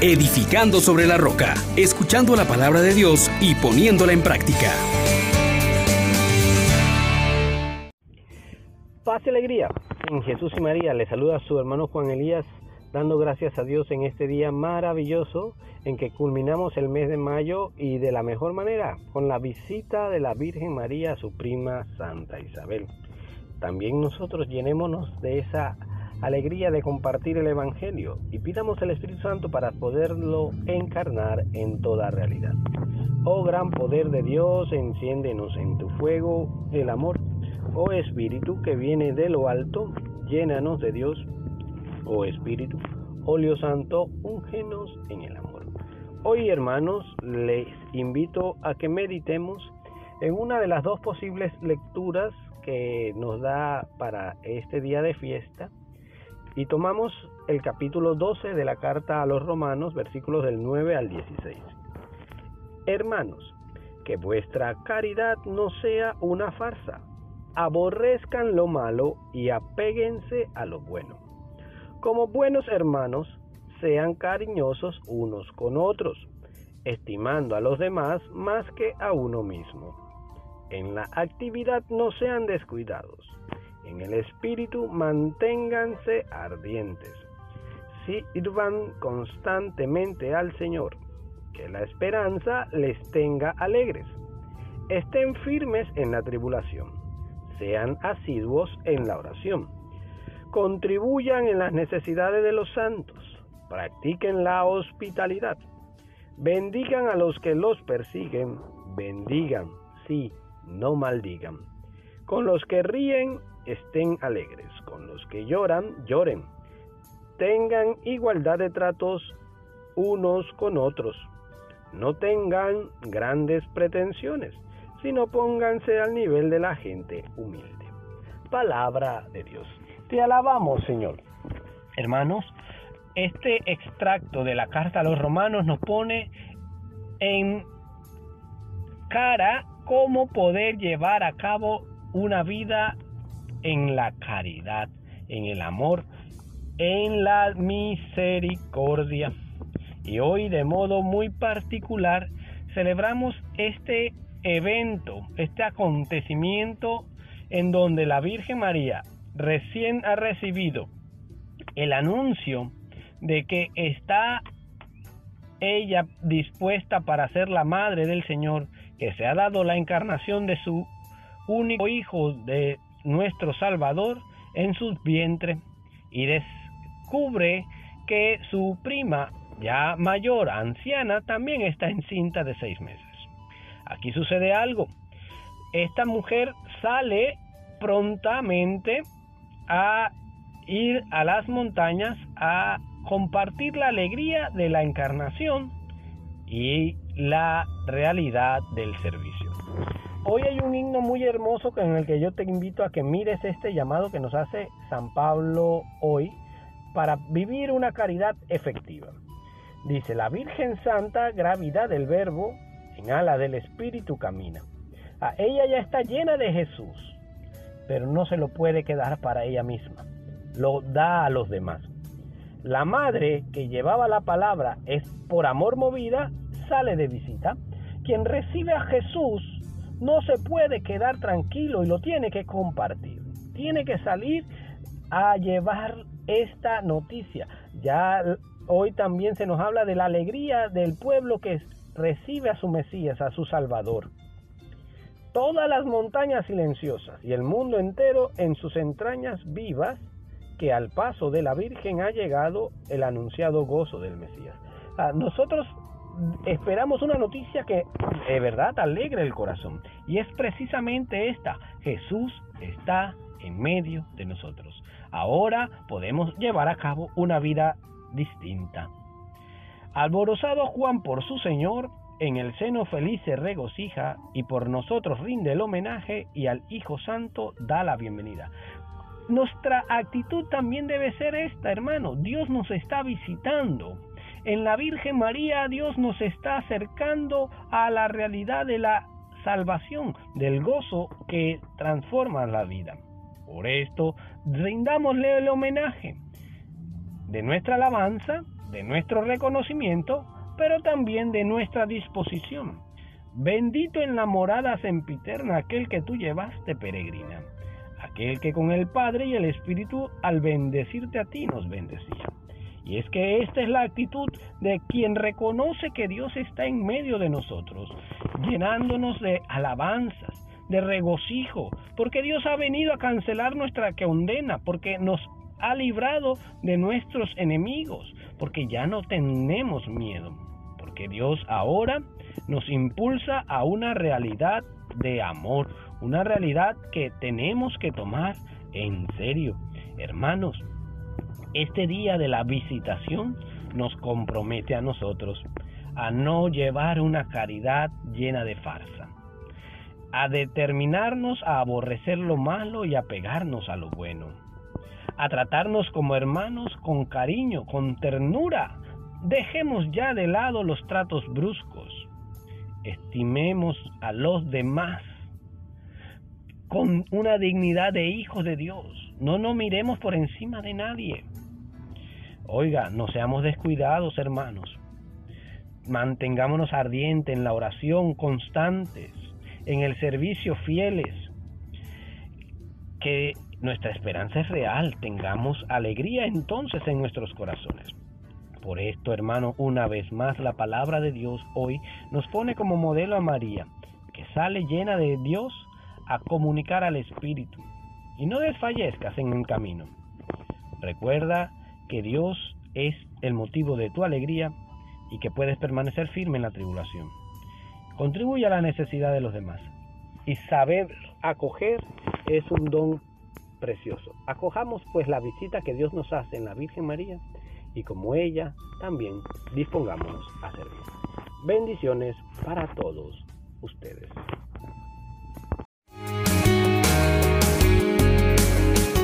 edificando sobre la roca, escuchando la palabra de Dios y poniéndola en práctica. Paz y alegría. En Jesús y María le saluda a su hermano Juan Elías, dando gracias a Dios en este día maravilloso en que culminamos el mes de mayo y de la mejor manera, con la visita de la Virgen María a su prima Santa Isabel. También nosotros llenémonos de esa alegría de compartir el Evangelio y pidamos el Espíritu Santo para poderlo encarnar en toda realidad. Oh gran poder de Dios, enciéndenos en tu fuego el amor. Oh Espíritu que viene de lo alto, llénanos de Dios. Oh Espíritu, óleo santo, úngenos en el amor. Hoy hermanos les invito a que meditemos en una de las dos posibles lecturas que nos da para este día de fiesta y tomamos el capítulo 12 de la carta a los romanos, versículos del 9 al 16. Hermanos, que vuestra caridad no sea una farsa, aborrezcan lo malo y apéguense a lo bueno. Como buenos hermanos, sean cariñosos unos con otros, estimando a los demás más que a uno mismo. En la actividad no sean descuidados en el espíritu manténganse ardientes. Sirvan constantemente al Señor, que la esperanza les tenga alegres. Estén firmes en la tribulación, sean asiduos en la oración. Contribuyan en las necesidades de los santos, practiquen la hospitalidad. Bendigan a los que los persiguen, bendigan, sí, no maldigan. Con los que ríen, estén alegres, con los que lloran, lloren. Tengan igualdad de tratos unos con otros. No tengan grandes pretensiones, sino pónganse al nivel de la gente humilde. Palabra de Dios. Te alabamos, Señor. Hermanos, este extracto de la carta a los romanos nos pone en cara cómo poder llevar a cabo una vida en la caridad, en el amor, en la misericordia. Y hoy de modo muy particular celebramos este evento, este acontecimiento en donde la Virgen María recién ha recibido el anuncio de que está ella dispuesta para ser la madre del Señor, que se ha dado la encarnación de su único hijo de nuestro Salvador en su vientre y descubre que su prima ya mayor, anciana, también está encinta de seis meses. Aquí sucede algo. Esta mujer sale prontamente a ir a las montañas a compartir la alegría de la encarnación y la realidad del servicio. Hoy hay un himno muy hermoso en el que yo te invito a que mires este llamado que nos hace San Pablo hoy para vivir una caridad efectiva. Dice, la Virgen Santa, gravidad del Verbo, en ala del Espíritu camina. A ella ya está llena de Jesús, pero no se lo puede quedar para ella misma. Lo da a los demás. La madre que llevaba la palabra es por amor movida, sale de visita. Quien recibe a Jesús no se puede quedar tranquilo y lo tiene que compartir. Tiene que salir a llevar esta noticia. Ya hoy también se nos habla de la alegría del pueblo que recibe a su Mesías, a su Salvador. Todas las montañas silenciosas y el mundo entero en sus entrañas vivas, que al paso de la Virgen ha llegado el anunciado gozo del Mesías. Ah, nosotros esperamos una noticia que de verdad alegre el corazón. Y es precisamente esta. Jesús está en medio de nosotros. Ahora podemos llevar a cabo una vida distinta. Alborozado Juan por su Señor, en el seno feliz se regocija y por nosotros rinde el homenaje y al Hijo Santo da la bienvenida. Nuestra actitud también debe ser esta, hermano. Dios nos está visitando en la Virgen María Dios nos está acercando a la realidad de la salvación, del gozo que transforma la vida. Por esto, rindámosle el homenaje de nuestra alabanza de nuestro reconocimiento, pero también de nuestra disposición. Bendito en la morada sempiterna aquel que tú llevaste peregrina, aquel que con el Padre y el Espíritu al bendecirte a ti nos bendecía. Y es que esta es la actitud de quien reconoce que Dios está en medio de nosotros, llenándonos de alabanzas, de regocijo, porque Dios ha venido a cancelar nuestra condena, porque nos ha librado de nuestros enemigos, porque ya no tenemos miedo, porque Dios ahora nos impulsa a una realidad de amor, una realidad que tenemos que tomar en serio. Hermanos, este día de la visitación nos compromete a nosotros a no llevar una caridad llena de farsa, a determinarnos a aborrecer lo malo y a pegarnos a lo bueno, a tratarnos como hermanos con cariño, con ternura. Dejemos ya de lado los tratos bruscos, estimemos a los demás con una dignidad de hijos de Dios. No nos miremos por encima de nadie. Oiga, no seamos descuidados, hermanos. Mantengámonos ardientes en la oración, constantes, en el servicio fieles. Que nuestra esperanza es real, tengamos alegría entonces en nuestros corazones. Por esto, hermano, una vez más la palabra de Dios hoy nos pone como modelo a María, que sale llena de Dios a comunicar al Espíritu. Y no desfallezcas en un camino. Recuerda que Dios es el motivo de tu alegría y que puedes permanecer firme en la tribulación. Contribuye a la necesidad de los demás. Y saber acoger es un don precioso. Acojamos pues la visita que Dios nos hace en la Virgen María y como ella también dispongámonos a servir. Bendiciones para todos ustedes.